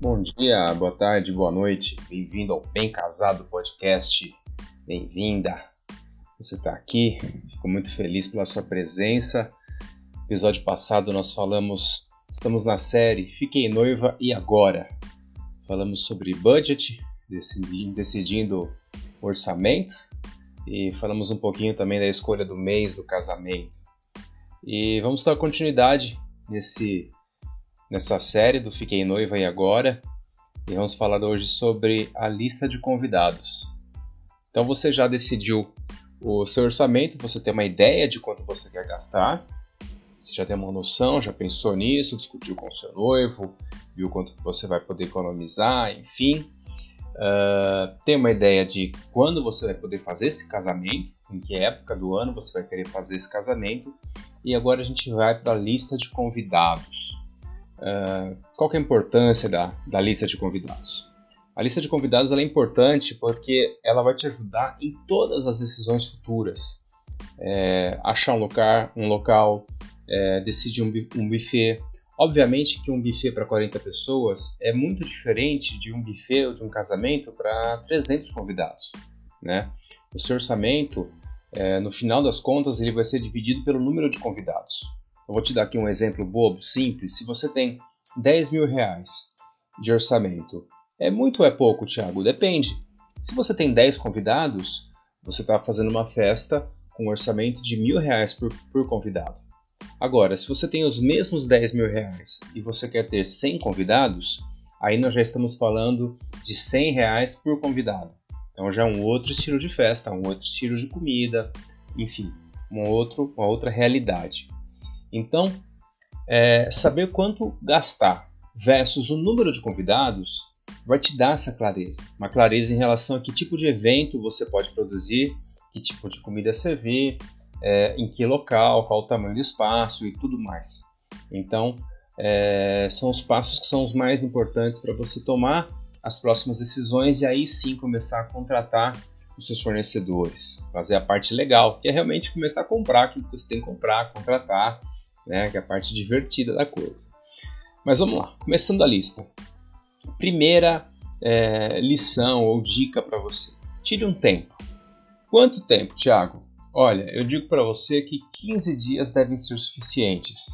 Bom dia, boa tarde, boa noite. Bem-vindo ao Bem Casado Podcast. Bem-vinda. Você está aqui. Fico muito feliz pela sua presença. No episódio passado nós falamos, estamos na série Fiquei Noiva e Agora. Falamos sobre budget, decidindo orçamento e falamos um pouquinho também da escolha do mês do casamento. E vamos dar continuidade nesse nessa série do Fiquei Noiva e Agora e vamos falar hoje sobre a lista de convidados. Então você já decidiu o seu orçamento, você tem uma ideia de quanto você quer gastar, você já tem uma noção, já pensou nisso, discutiu com o seu noivo, viu quanto você vai poder economizar, enfim. Uh, tem uma ideia de quando você vai poder fazer esse casamento, em que época do ano você vai querer fazer esse casamento, e agora a gente vai para a lista de convidados. Uh, qual é a importância da, da lista de convidados? A lista de convidados é importante porque ela vai te ajudar em todas as decisões futuras. É, achar um local, um local é, decidir um, um buffet. Obviamente que um buffet para 40 pessoas é muito diferente de um buffet ou de um casamento para 300 convidados. Né? O seu orçamento, é, no final das contas, ele vai ser dividido pelo número de convidados. Eu vou te dar aqui um exemplo bobo, simples. Se você tem 10 mil reais de orçamento, é muito ou é pouco, Thiago? Depende. Se você tem 10 convidados, você está fazendo uma festa com um orçamento de mil reais por, por convidado. Agora, se você tem os mesmos 10 mil reais e você quer ter 100 convidados, aí nós já estamos falando de 100 reais por convidado. Então já é um outro estilo de festa, um outro estilo de comida, enfim, um outro, uma outra realidade. Então, é, saber quanto gastar versus o número de convidados vai te dar essa clareza. Uma clareza em relação a que tipo de evento você pode produzir, que tipo de comida servir, é, em que local, qual o tamanho do espaço e tudo mais. Então, é, são os passos que são os mais importantes para você tomar as próximas decisões e aí sim começar a contratar os seus fornecedores, fazer a parte legal, que é realmente começar a comprar aquilo que você tem que comprar, contratar né, que é a parte divertida da coisa. Mas vamos lá, começando a lista. Primeira é, lição ou dica para você: tire um tempo. Quanto tempo, Thiago? Olha, eu digo para você que 15 dias devem ser suficientes.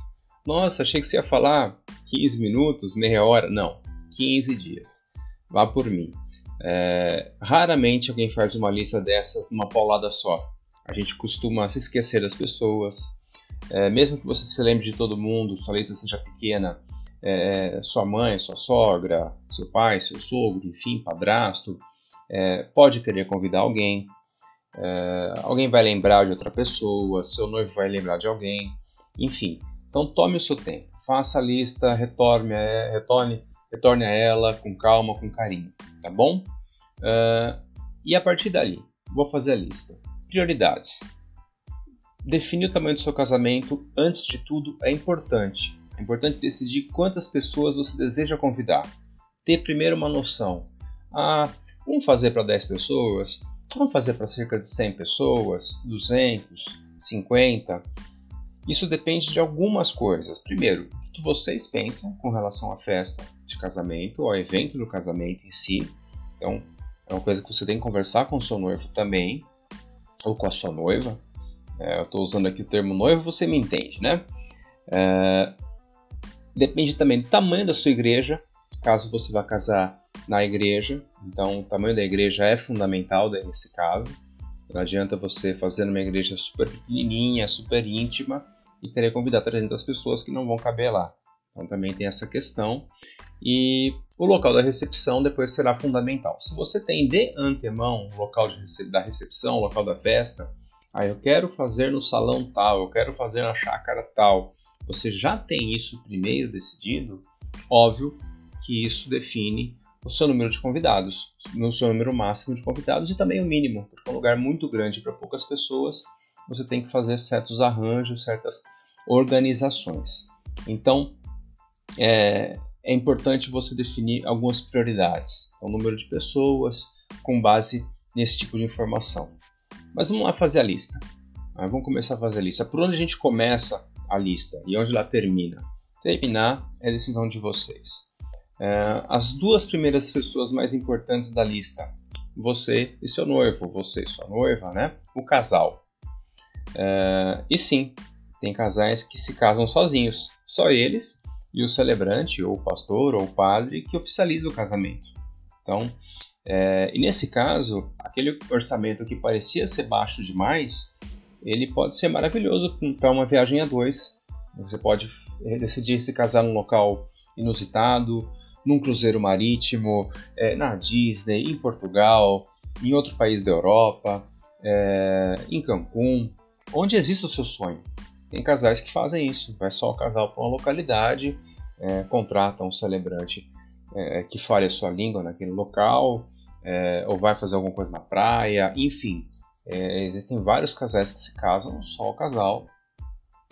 Nossa, achei que você ia falar 15 minutos, meia hora. Não, 15 dias. Vá por mim. É, raramente alguém faz uma lista dessas numa paulada só. A gente costuma se esquecer das pessoas, é, mesmo que você se lembre de todo mundo, sua lista seja pequena, é, sua mãe, sua sogra, seu pai, seu sogro, enfim, padrasto, é, pode querer convidar alguém, é, alguém vai lembrar de outra pessoa, seu noivo vai lembrar de alguém, enfim. Então tome o seu tempo, faça a lista, retorne, retorne, retorne a ela com calma, com carinho, tá bom? E a partir dali, vou fazer a lista. Prioridades. Definir o tamanho do seu casamento, antes de tudo, é importante. É importante decidir quantas pessoas você deseja convidar. Ter primeiro uma noção. Ah, vamos fazer para 10 pessoas? Vamos fazer para cerca de 100 pessoas? 200? 50? Isso depende de algumas coisas. Primeiro, o que vocês pensam com relação à festa de casamento, ao evento do casamento em si. Então, é uma coisa que você tem que conversar com o seu noivo também, ou com a sua noiva. É, eu estou usando aqui o termo noivo, você me entende, né? É, depende também do tamanho da sua igreja, caso você vá casar na igreja. Então, o tamanho da igreja é fundamental nesse caso. Não adianta você fazer numa igreja super pequenininha, super íntima e querer convidar 300 pessoas que não vão caber lá. Então, também tem essa questão. E o local da recepção depois será fundamental. Se você tem de antemão o local de, da recepção, o local da festa, ah, eu quero fazer no salão tal, eu quero fazer na chácara tal. Você já tem isso primeiro decidido? Óbvio que isso define o seu número de convidados, o seu número máximo de convidados e também o mínimo, porque é um lugar muito grande para poucas pessoas, você tem que fazer certos arranjos, certas organizações. Então, é, é importante você definir algumas prioridades, o número de pessoas, com base nesse tipo de informação. Mas vamos lá fazer a lista. Ah, vamos começar a fazer a lista. Por onde a gente começa a lista e onde ela termina? Terminar é decisão de vocês. É, as duas primeiras pessoas mais importantes da lista, você e seu noivo, você e sua noiva, né? O casal. É, e sim, tem casais que se casam sozinhos, só eles e o celebrante, ou o pastor, ou o padre, que oficializa o casamento. Então, é, e nesse caso, aquele orçamento que parecia ser baixo demais, ele pode ser maravilhoso para uma viagem a dois. Você pode decidir se casar num local inusitado, num cruzeiro marítimo, é, na Disney, em Portugal, em outro país da Europa, é, em Cancún, onde existe o seu sonho. Tem casais que fazem isso, vai só o casal para uma localidade, é, contrata um celebrante é, que fale a sua língua naquele local, é, ou vai fazer alguma coisa na praia, enfim. É, existem vários casais que se casam, só o casal.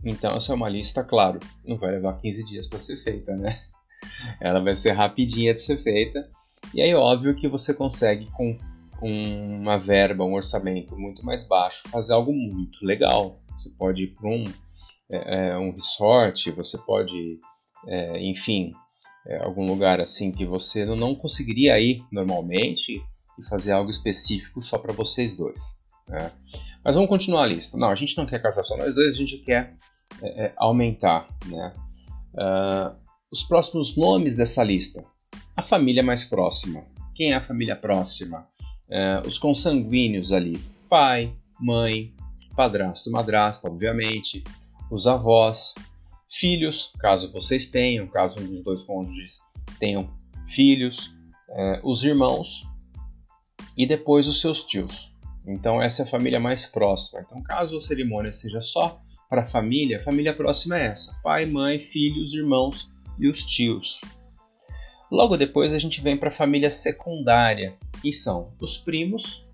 Então, essa é uma lista, claro, não vai levar 15 dias para ser feita, né? ela vai ser rapidinha de ser feita. E aí, óbvio que você consegue, com, com uma verba, um orçamento muito mais baixo, fazer algo muito legal. Você pode ir para um, é, é, um resort, você pode, é, enfim, é, algum lugar assim que você não conseguiria ir normalmente e fazer algo específico só para vocês dois. Né? Mas vamos continuar a lista. Não, a gente não quer casar só nós dois, a gente quer é, é, aumentar, né? Uh, os próximos nomes dessa lista. A família mais próxima. Quem é a família próxima? É, os consanguíneos ali. Pai, mãe, padrasto, madrasta, obviamente. Os avós. Filhos, caso vocês tenham, caso um dos dois cônjuges tenham filhos. É, os irmãos. E depois os seus tios. Então essa é a família mais próxima. Então caso a cerimônia seja só para a família, a família próxima é essa: pai, mãe, filhos, irmãos e os tios. Logo depois a gente vem para a família secundária, que são os primos,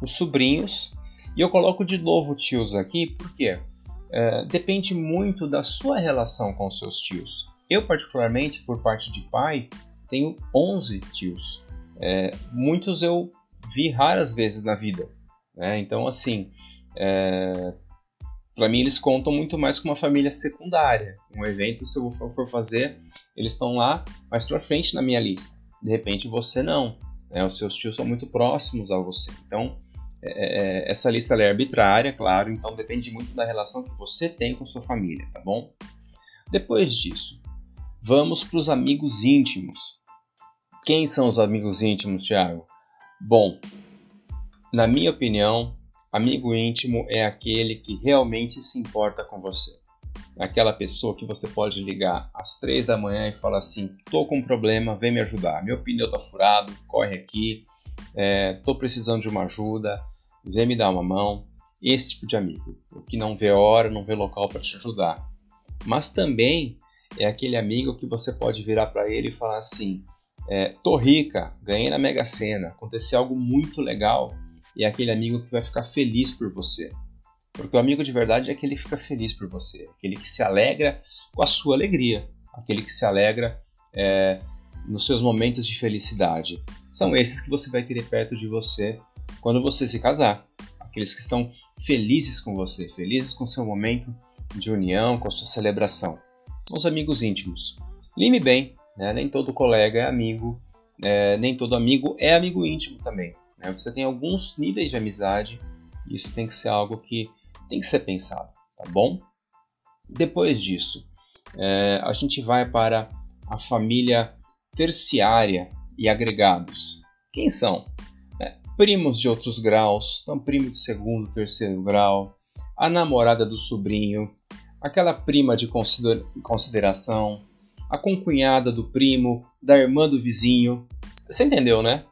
os sobrinhos, e eu coloco de novo tios aqui porque é, depende muito da sua relação com seus tios. Eu, particularmente, por parte de pai, tenho 11 tios. É, muitos eu vi raras vezes na vida. Né? Então, assim, é, para mim eles contam muito mais com uma família secundária. Um evento, se eu for fazer, eles estão lá mais para frente na minha lista. De repente você não. Né? Os seus tios são muito próximos a você. Então, é, é, essa lista é arbitrária, claro, então depende muito da relação que você tem com sua família, tá bom? Depois disso, vamos para os amigos íntimos. Quem são os amigos íntimos, Thiago? Bom, na minha opinião, Amigo íntimo é aquele que realmente se importa com você. É aquela pessoa que você pode ligar às três da manhã e falar assim: tô com um problema, vem me ajudar. Meu pneu tá furado, corre aqui. É, tô precisando de uma ajuda, vem me dar uma mão. Esse tipo de amigo, que não vê hora, não vê local para te ajudar. Mas também é aquele amigo que você pode virar para ele e falar assim: é, tô rica, ganhei na Mega Sena, aconteceu algo muito legal e é aquele amigo que vai ficar feliz por você. Porque o amigo de verdade é aquele que fica feliz por você, aquele que se alegra com a sua alegria, aquele que se alegra é, nos seus momentos de felicidade. São esses que você vai querer perto de você quando você se casar. Aqueles que estão felizes com você, felizes com seu momento de união, com sua celebração. Os amigos íntimos. Lime bem, né? nem todo colega é amigo, é, nem todo amigo é amigo íntimo também. Né? Você tem alguns níveis de amizade e isso tem que ser algo que tem que ser pensado, tá bom? Depois disso, é, a gente vai para a família terciária e agregados. Quem são? É, primos de outros graus, então primo de segundo, terceiro grau, a namorada do sobrinho, aquela prima de consideração, a concunhada do primo, da irmã do vizinho. Você entendeu, né?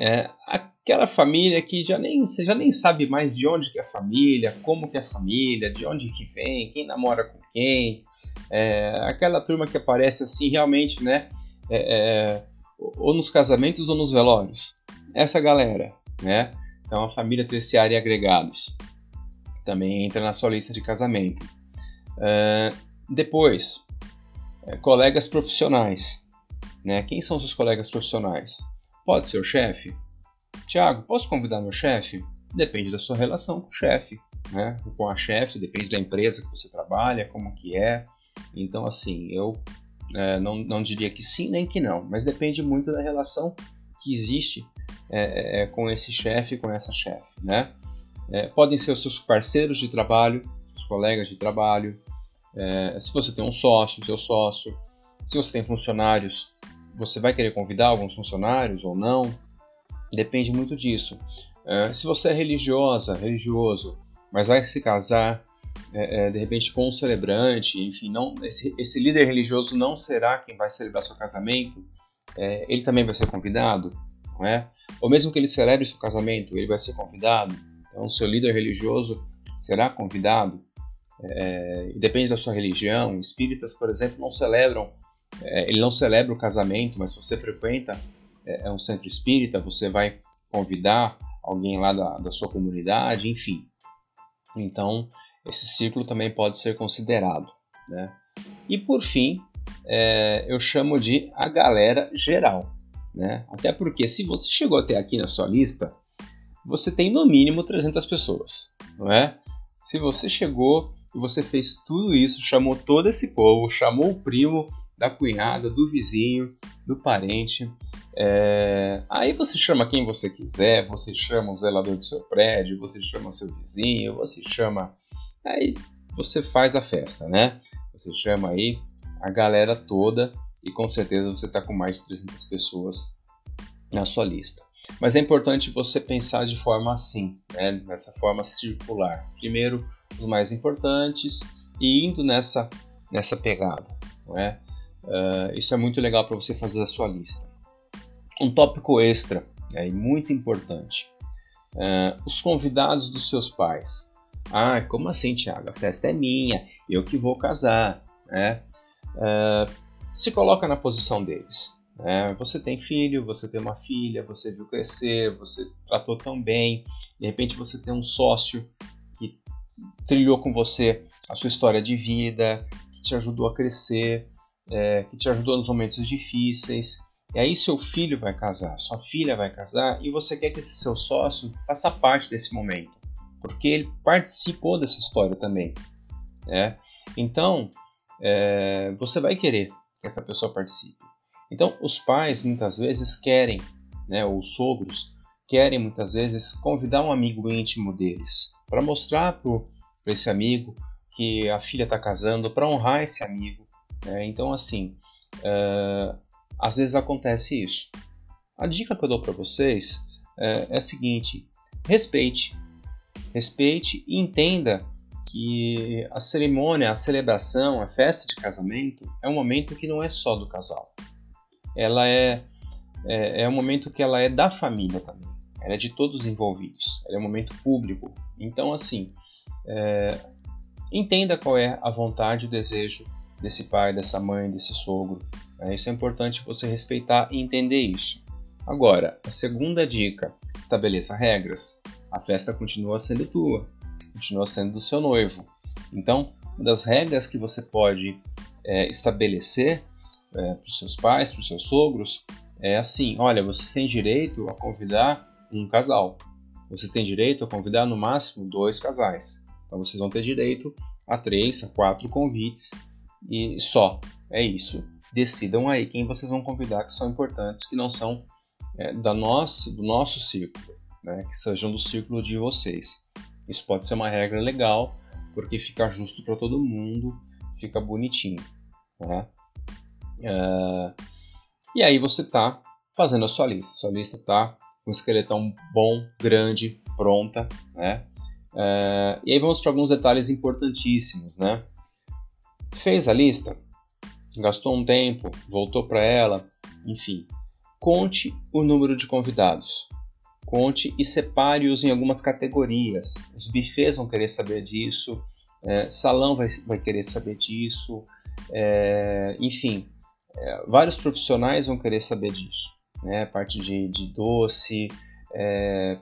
É, aquela família que já nem, você já nem sabe mais de onde que é a família, como que é a família, de onde que vem, quem namora com quem. É, aquela turma que aparece assim realmente, né? É, é ou nos casamentos ou nos velórios. Essa galera, né? Então a família terciária e agregados também entra na sua lista de casamento. É, depois, é, colegas profissionais. Né? Quem são seus colegas profissionais? Pode ser o chefe? Tiago, posso convidar meu chefe? Depende da sua relação com o chefe, né? Com a chefe, depende da empresa que você trabalha, como que é. Então, assim, eu É, não, não diria que sim nem que não, mas depende muito da relação que existe é, é, com esse chefe, com essa chefe, né? É, podem ser os seus parceiros de trabalho, os colegas de trabalho, é, se você tem um sócio, seu sócio, se você tem funcionários, você vai querer convidar alguns funcionários ou não? Depende muito disso. É, se você é religiosa, religioso, mas vai se casar é, é, de repente com um celebrante, enfim, não, esse, esse, líder religioso não será quem vai celebrar seu casamento, é, ele também vai ser convidado, não é? Ou mesmo que ele celebre seu casamento, ele vai ser convidado. Então, seu líder religioso será convidado. É, depende da sua religião. Espíritas, por exemplo, não celebram, é, ele não celebra o casamento, mas se você frequenta é, um centro espírita, você vai convidar alguém lá da, da sua comunidade, enfim. Então, esse ciclo também pode ser considerado. Né? E por fim, é, eu chamo de a galera geral. Né? Até porque se você chegou até aqui na sua lista, você tem no mínimo 300 pessoas, não é? Se você chegou e você fez tudo isso, chamou todo esse povo, chamou o primo da cunhada, do vizinho, do parente, é... aí você chama quem você quiser, você chama o zelador do seu prédio, você chama o seu vizinho, você chama Aí você faz a festa, né? Você chama aí a galera toda e com certeza você está com mais de 300 pessoas na sua lista. Mas é importante você pensar de forma assim, né? nessa forma circular. Primeiro os mais importantes e indo nessa, nessa pegada. Não é? Uh, isso é muito legal para você fazer a sua lista. Um tópico extra é muito importante. Uh, os convidados dos seus pais. Ah, como assim, Thiago? A festa é minha, eu que vou casar, né? Uh, se coloca na posição deles. Né? Você tem filho, você tem uma filha, você viu crescer, você tratou tão bem. De repente você tem um sócio que trilhou com você a sua história de vida, que te ajudou a crescer, é, que te ajudou nos momentos difíceis. E aí seu filho vai casar, sua filha vai casar e você quer que esse seu sócio faça parte desse momento porque ele participou dessa história também. Né? Então, é, você vai querer que essa pessoa participe. Então, os pais muitas vezes querem, né, ou os sogros, querem muitas vezes convidar um amigo íntimo deles para mostrar para esse amigo que a filha está casando, para honrar esse amigo. Né? Então, assim, é, às vezes acontece isso. A dica que eu dou para vocês é, é a seguinte: respeite Respeite e entenda que a cerimônia, a celebração, a festa de casamento é um momento que não é só do casal. Ela é, é, é um momento que ela é da família também. Ela é de todos os envolvidos. Ela é um momento público. Então, assim, é, entenda qual é a vontade e o desejo desse pai, dessa mãe, desse sogro. É, isso é importante você respeitar e entender isso. Agora, a segunda dica: estabeleça regras a festa continua sendo tua, continua sendo do seu noivo. Então, uma das regras que você pode é, estabelecer é, para os seus pais, para os seus sogros, é assim: olha, vocês têm direito a convidar um casal. Vocês têm direito a convidar no máximo dois casais. Então vocês vão ter direito a três, a quatro convites e só. É isso. Decidam aí quem vocês vão convidar que são importantes, que não são é, da nossa, do nosso círculo né, que sejam do círculo de vocês. Isso pode ser uma regra legal, porque fica justo para todo mundo, fica bonitinho. Né? E aí você está fazendo a sua lista. Sua lista está com um esqueletão bom, grande, pronta. Né? Uh, e aí vamos para alguns detalhes importantíssimos. Né? Fez a lista, gastou um tempo, voltou para ela, enfim. Conte o número de convidados. Conte e separe-os em algumas categorias. Os bufês vão querer saber disso, é, salão vai, vai querer saber disso, é, enfim, é, vários profissionais vão querer saber disso. Né? Parte de, de doce, é,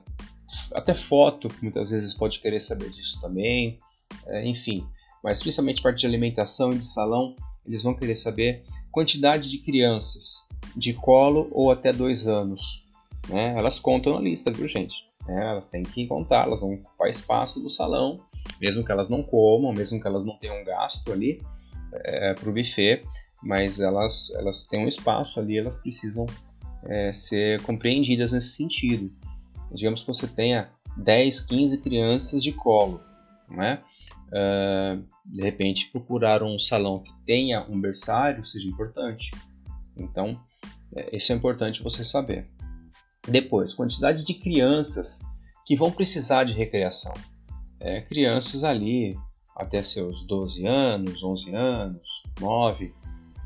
até foto, muitas vezes pode querer saber disso também, é, enfim. Mas principalmente parte de alimentação e de salão, eles vão querer saber quantidade de crianças de colo ou até dois anos, né, elas contam na lista, viu, gente? É, elas têm que contar, elas vão ocupar espaço do salão, mesmo que elas não comam, mesmo que elas não tenham gasto ali é, para o buffet, mas elas, elas têm um espaço ali, elas precisam é, ser compreendidas nesse sentido. Digamos que você tenha 10, 15 crianças de colo, não é? Uh, de repente, procurar um salão que tenha um berçário seja importante. Então, é, isso é importante você saber. Depois, quantidade de crianças que vão precisar de recreação. É, crianças ali até seus 12 anos, 11 anos, 9,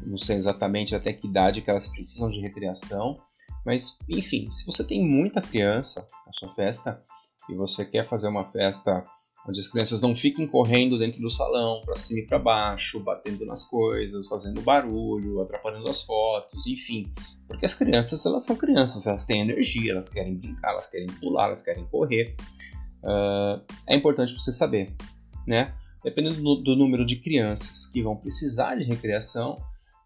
não sei exatamente até que idade que elas precisam de recreação, mas enfim, se você tem muita criança na sua festa e você quer fazer uma festa onde as crianças não fiquem correndo dentro do salão, para cima e para baixo, batendo nas coisas, fazendo barulho, atrapalhando as fotos, enfim. Porque as crianças, elas são crianças, elas têm energia, elas querem brincar, elas querem pular, elas querem correr. Uh, é importante você saber, né? Dependendo do, do número de crianças que vão precisar de recreação,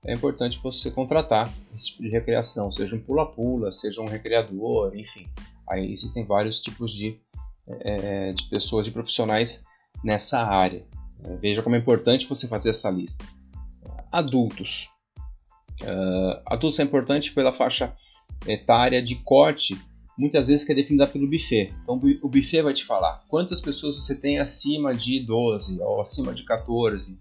é importante você contratar esse tipo de recreação, seja um pula-pula, seja um recreador, enfim. Aí existem vários tipos de é, de pessoas, de profissionais nessa área. É, veja como é importante você fazer essa lista. Adultos. Uh, adultos é importante pela faixa etária de corte, muitas vezes que é definida pelo buffet. Então o buffet vai te falar quantas pessoas você tem acima de 12 ou acima de 14.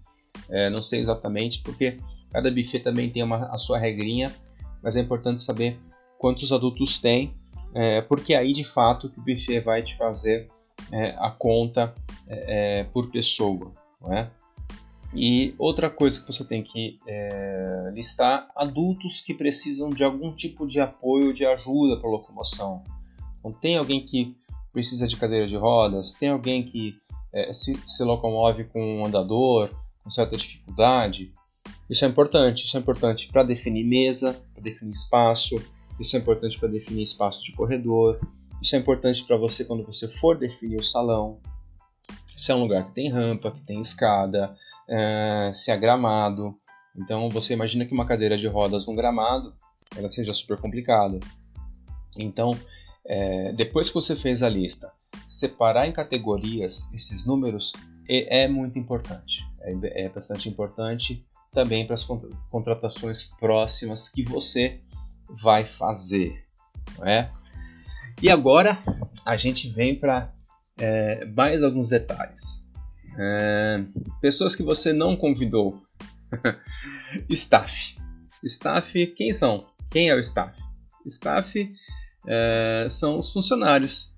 É, não sei exatamente, porque cada buffet também tem uma, a sua regrinha, mas é importante saber quantos adultos tem é, porque aí de fato o buffet vai te fazer é, a conta é, é, por pessoa. É? E outra coisa que você tem que é, listar: adultos que precisam de algum tipo de apoio, de ajuda para locomoção. Então, tem alguém que precisa de cadeira de rodas, tem alguém que se, se locomove com um andador, com certa dificuldade. Isso é importante. Isso é importante para definir mesa, para definir espaço, isso é importante para definir espaço de corredor. Isso é importante para você quando você for definir o salão. Se é um lugar que tem rampa, que tem escada, é, se é gramado. Então você imagina que uma cadeira de rodas num gramado ela seja super complicada. Então, é, depois que você fez a lista, separar em categorias esses números é, é muito importante. É, é, bastante importante também para as contratações próximas que você vai fazer, não é? E agora a gente vem para é, mais alguns detalhes. É, pessoas que você não convidou. staff. Staff, quem são? Quem é o staff? Staff é, são os funcionários.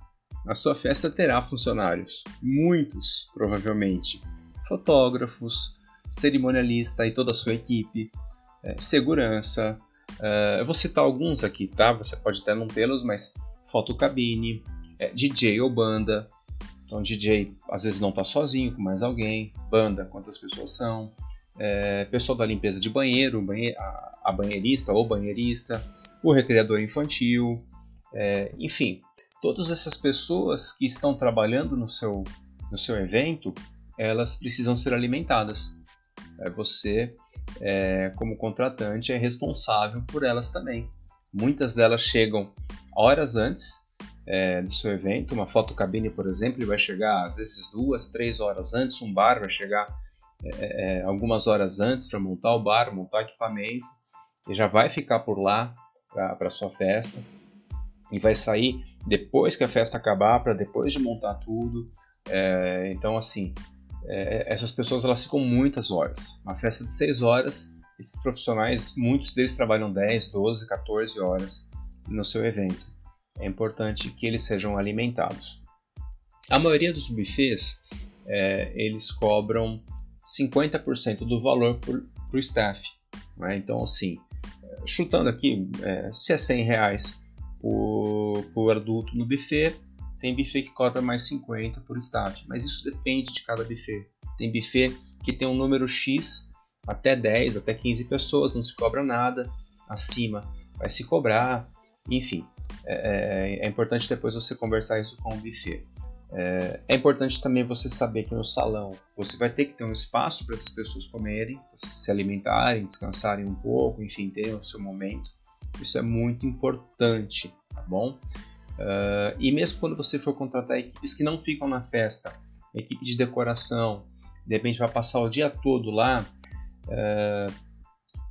A sua festa terá funcionários, muitos provavelmente. Fotógrafos, cerimonialista e toda a sua equipe, é, segurança, Uh, eu vou citar alguns aqui, tá? Você pode até não tê-los, mas fotocabine, é, DJ ou banda. Então, DJ às vezes não está sozinho, com mais alguém. Banda, quantas pessoas são. É, pessoal da limpeza de banheiro, banhe a, a, banheirista ou banheirista, o recreador infantil, é, enfim, todas essas pessoas que estão trabalhando no seu, no seu evento, elas precisam ser alimentadas. É, você é, como contratante, é responsável por elas também. Muitas delas chegam horas antes é, do seu evento. Uma fotocabine, por exemplo, vai chegar às vezes duas, três horas antes. Um bar vai chegar é, é algumas horas antes para montar o bar, montar equipamento e já vai ficar por lá para sua festa e vai sair depois que a festa acabar para depois de montar tudo. É, então, assim, é, essas pessoas elas ficam muitas horas. Uma festa de 6 horas, esses profissionais, muitos deles trabalham 10, 12, 14 horas no seu evento. É importante que eles sejam alimentados. A maioria dos buffets, é, eles cobram 50% do valor para o staff. Né? Então, assim, chutando aqui, é, se é 100 reais por, por adulto no buffet, tem buffet que cobra mais 50 por staff, mas isso depende de cada buffet. Tem buffet que tem um número X, até 10, até 15 pessoas, não se cobra nada. Acima vai se cobrar, enfim. É, é, é importante depois você conversar isso com o buffet. É, é, importante também você saber que no salão você vai ter que ter um espaço para essas pessoas comerem, se alimentarem, descansarem um pouco, enfim, terem o seu momento. Isso é muito importante, tá bom? Uh, e mesmo quando você for contratar equipes que não ficam na festa, equipe de decoração, de repente vai passar o dia todo lá, uh,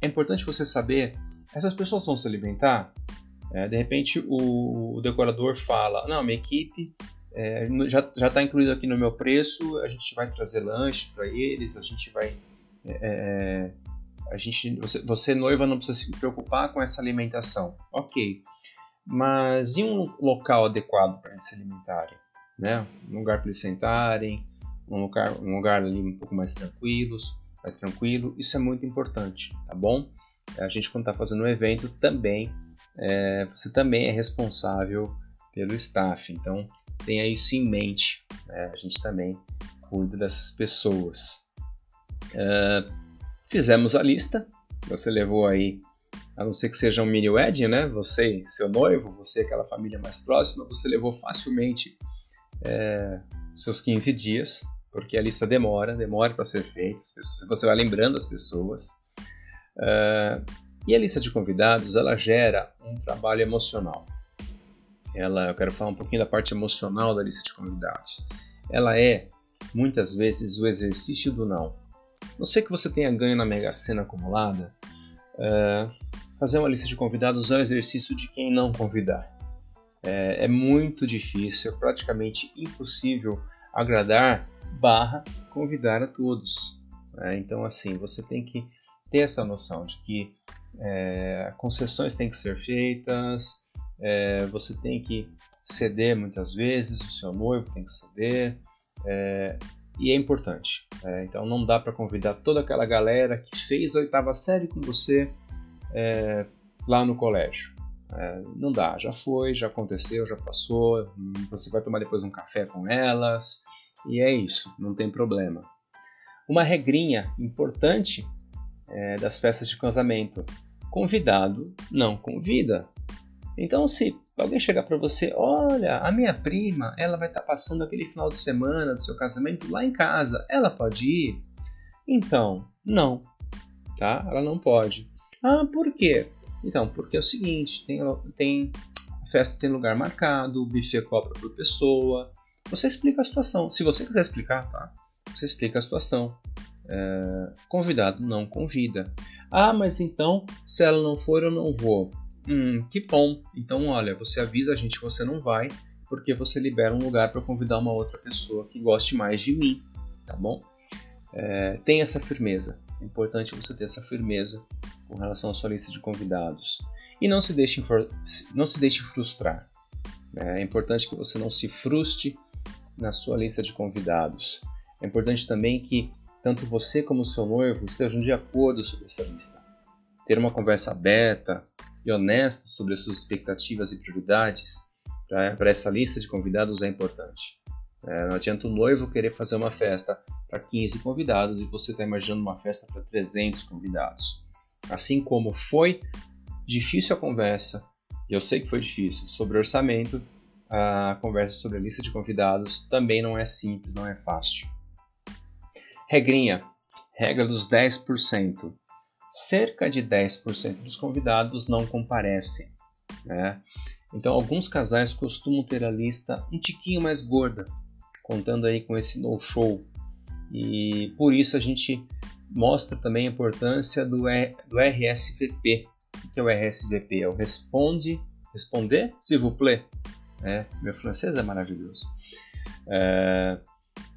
é importante você saber, essas pessoas vão se alimentar? É, de repente o, o, decorador fala, não, minha equipe é, já está incluído aqui no meu preço, a gente vai trazer lanche para eles, a gente vai... É, a gente, você, você, noiva, não precisa se preocupar com essa alimentação. Ok, mas e um local adequado para eles se alimentarem? Né? Um lugar para eles sentarem, um lugar, um lugar ali um pouco mais tranquilos, mais tranquilo. Isso é muito importante, tá bom? A gente quando está fazendo um evento também, é, você também é responsável pelo staff. Então tenha isso em mente. Né? A gente também cuida dessas pessoas. Uh, fizemos a lista. Você levou aí, a não ser que seja um mini wedding, né? Você, seu noivo, você, aquela família mais próxima, você levou facilmente é, seus 15 dias, porque a lista demora, demora para ser feita. Pessoas, você vai lembrando as pessoas. Uh, e a lista de convidados, ela gera um trabalho emocional ela, eu quero falar um pouquinho da parte emocional da lista de convidados. Ela é, muitas vezes, o exercício do não. Não sei que você tenha ganho na Mega Sena acumulada, uh, fazer uma lista de convidados é o exercício de quem não convidar. É, é muito difícil, é praticamente impossível agradar barra convidar a todos. Né? Então, assim, você tem que ter essa noção de que é, concessões têm que ser feitas, é, você tem que ceder muitas vezes, o seu noivo tem que ceder, é, e é importante. É, então não dá para convidar toda aquela galera que fez a oitava série com você é, lá no colégio. É, não dá, já foi, já aconteceu, já passou. Você vai tomar depois um café com elas e é isso, não tem problema. Uma regrinha importante é, das festas de casamento: convidado não convida. Então, se alguém chegar para você, olha, a minha prima, ela vai estar tá passando aquele final de semana do seu casamento lá em casa, ela pode ir? Então, não, tá? Ela não pode. Ah, por quê? Então, porque é o seguinte, tem, tem a festa tem lugar marcado, o buffet cobra por pessoa. Você explica a situação. Se você quiser explicar, tá? Você explica a situação. É, convidado não convida. Ah, mas então, se ela não for, eu não vou. Hum, que bom. Então, olha, você avisa a gente que você não vai, porque você libera um lugar para convidar uma outra pessoa que goste mais de mim, tá bom? É, tem essa firmeza. É importante você ter essa firmeza com relação à sua lista de convidados. E não se deixe, não se deixe frustrar. É importante que você não se frustre na sua lista de convidados. É importante também que tanto você como seu noivo estejam de acordo sobre essa lista. Ter uma conversa aberta, e honesta sobre as suas expectativas e prioridades para essa lista de convidados é importante. É, não adianta o noivo querer fazer uma festa para 15 convidados e você está imaginando uma festa para 300 convidados. Assim como foi difícil a conversa, e eu sei que foi difícil, sobre orçamento, a conversa sobre a lista de convidados também não é simples, não é fácil. Regrinha, regra dos 10% cerca de 10% dos convidados não comparecem. Né? Então, alguns casais costumam ter a lista um tiquinho mais gorda, contando aí com esse no-show. E por isso a gente mostra também a importância do, do RSVP. O que é o RSVP? É o Responde, Responder, s'il vous plaît. É, meu francês é maravilhoso. É,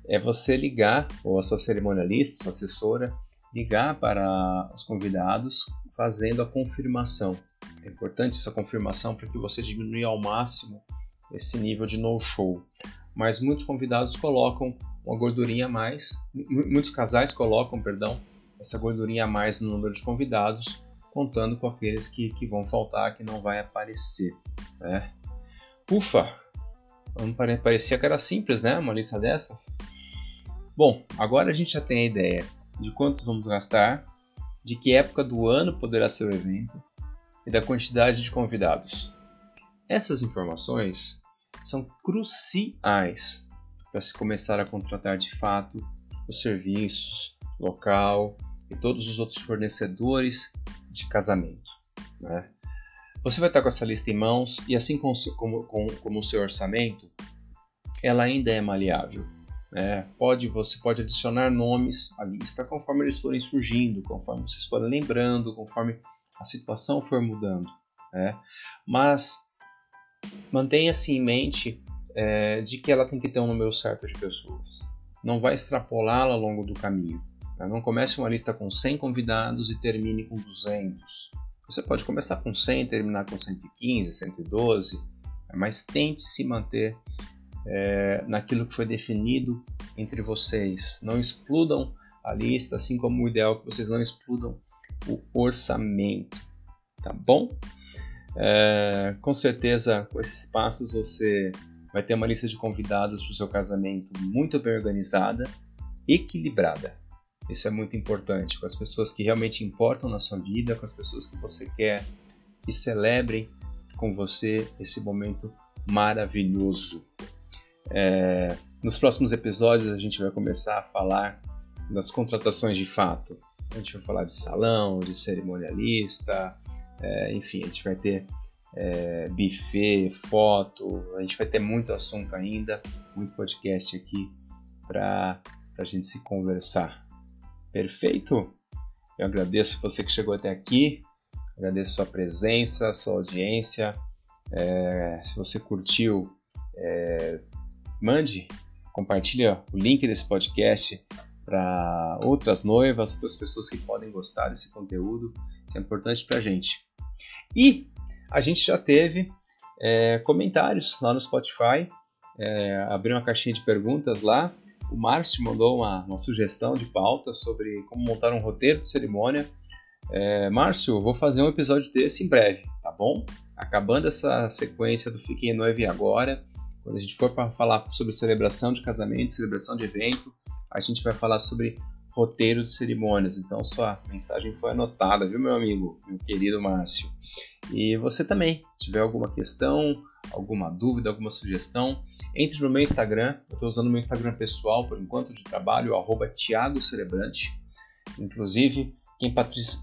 é você ligar, ou a sua cerimonialista, sua assessora, ligar para os convidados fazendo a confirmação. É importante essa confirmação para que você diminua ao máximo esse nível de no-show. Mas muitos convidados colocam uma gordurinha a mais, muitos casais colocam, perdão, essa gordurinha a mais no número de convidados, contando com aqueles que, que vão faltar, que não vai aparecer. Né? Ufa! Parecia que era simples, né? Uma lista dessas. Bom, agora a gente já tem a ideia de quantos vamos gastar, de que época do ano poderá ser o evento e da quantidade de convidados. Essas informações são cruciais para se começar a contratar de fato os serviços, local e todos os outros fornecedores de casamento. Né? Você vai estar com essa lista em mãos e assim como, como, como o seu orçamento, ela ainda é maleável. É, pode, você pode adicionar nomes à lista conforme eles forem surgindo, conforme vocês forem lembrando, conforme a situação for mudando. É. Mas mantenha-se em mente é, de que ela tem que ter um número certo de pessoas. Não vai extrapolá-la ao longo do caminho. Tá? Não comece uma lista com 100 convidados e termine com 200. Você pode começar com 100 e terminar com 115, 112, mas tente se manter é, naquilo que foi definido entre vocês. Não explodam a lista, assim como o ideal é que vocês não explodam o orçamento, tá bom? É, com certeza, com esses passos, você vai ter uma lista de convidados para o seu casamento muito bem organizada, equilibrada. Isso é muito importante, com as pessoas que realmente importam na sua vida, com as pessoas que você quer que celebrem com você esse momento maravilhoso. É, nos próximos episódios a gente vai começar a falar das contratações de fato. A gente vai falar de salão, de cerimonialista, é, enfim, a gente vai ter é, buffet, foto, a gente vai ter muito assunto ainda, muito podcast aqui para a gente se conversar. Perfeito? Eu agradeço você que chegou até aqui, agradeço sua presença, sua audiência. É, se você curtiu, é, mande, compartilha o link desse podcast para outras noivas, outras pessoas que podem gostar desse conteúdo. Isso é importante para a gente. E a gente já teve é, comentários lá no Spotify, é, abriu uma caixinha de perguntas lá. O Márcio mandou uma, uma sugestão de pauta sobre como montar um roteiro de cerimônia. É, Márcio, vou fazer um episódio desse em breve, tá bom? Acabando essa sequência do Fiquem Noiva e Agora, quando a gente for para falar sobre celebração de casamento, celebração de evento, a gente vai falar sobre roteiro de cerimônias. Então, sua mensagem foi anotada, viu, meu amigo, meu querido Márcio? E você também, se tiver alguma questão, alguma dúvida, alguma sugestão, entre no meu Instagram. Eu estou usando o meu Instagram pessoal por enquanto de trabalho, arroba. Inclusive, quem,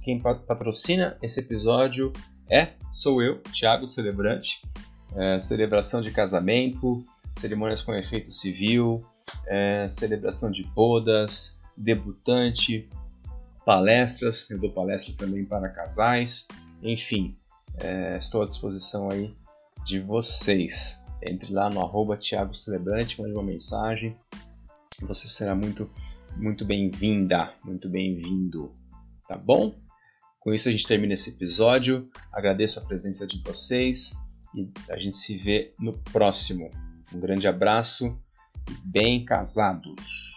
quem patrocina esse episódio é, sou eu, Thiago Celebrante. É, celebração de casamento, cerimônias com efeito civil, é, celebração de bodas, debutante, palestras, eu dou palestras também para casais, enfim, é, estou à disposição aí de vocês. Entre lá no arroba Thiago Celebrante, mande uma mensagem. Você será muito, muito bem-vinda, muito bem-vindo, tá bom? Com isso a gente termina esse episódio. Agradeço a presença de vocês e a gente se vê no próximo. Um grande abraço e bem casados!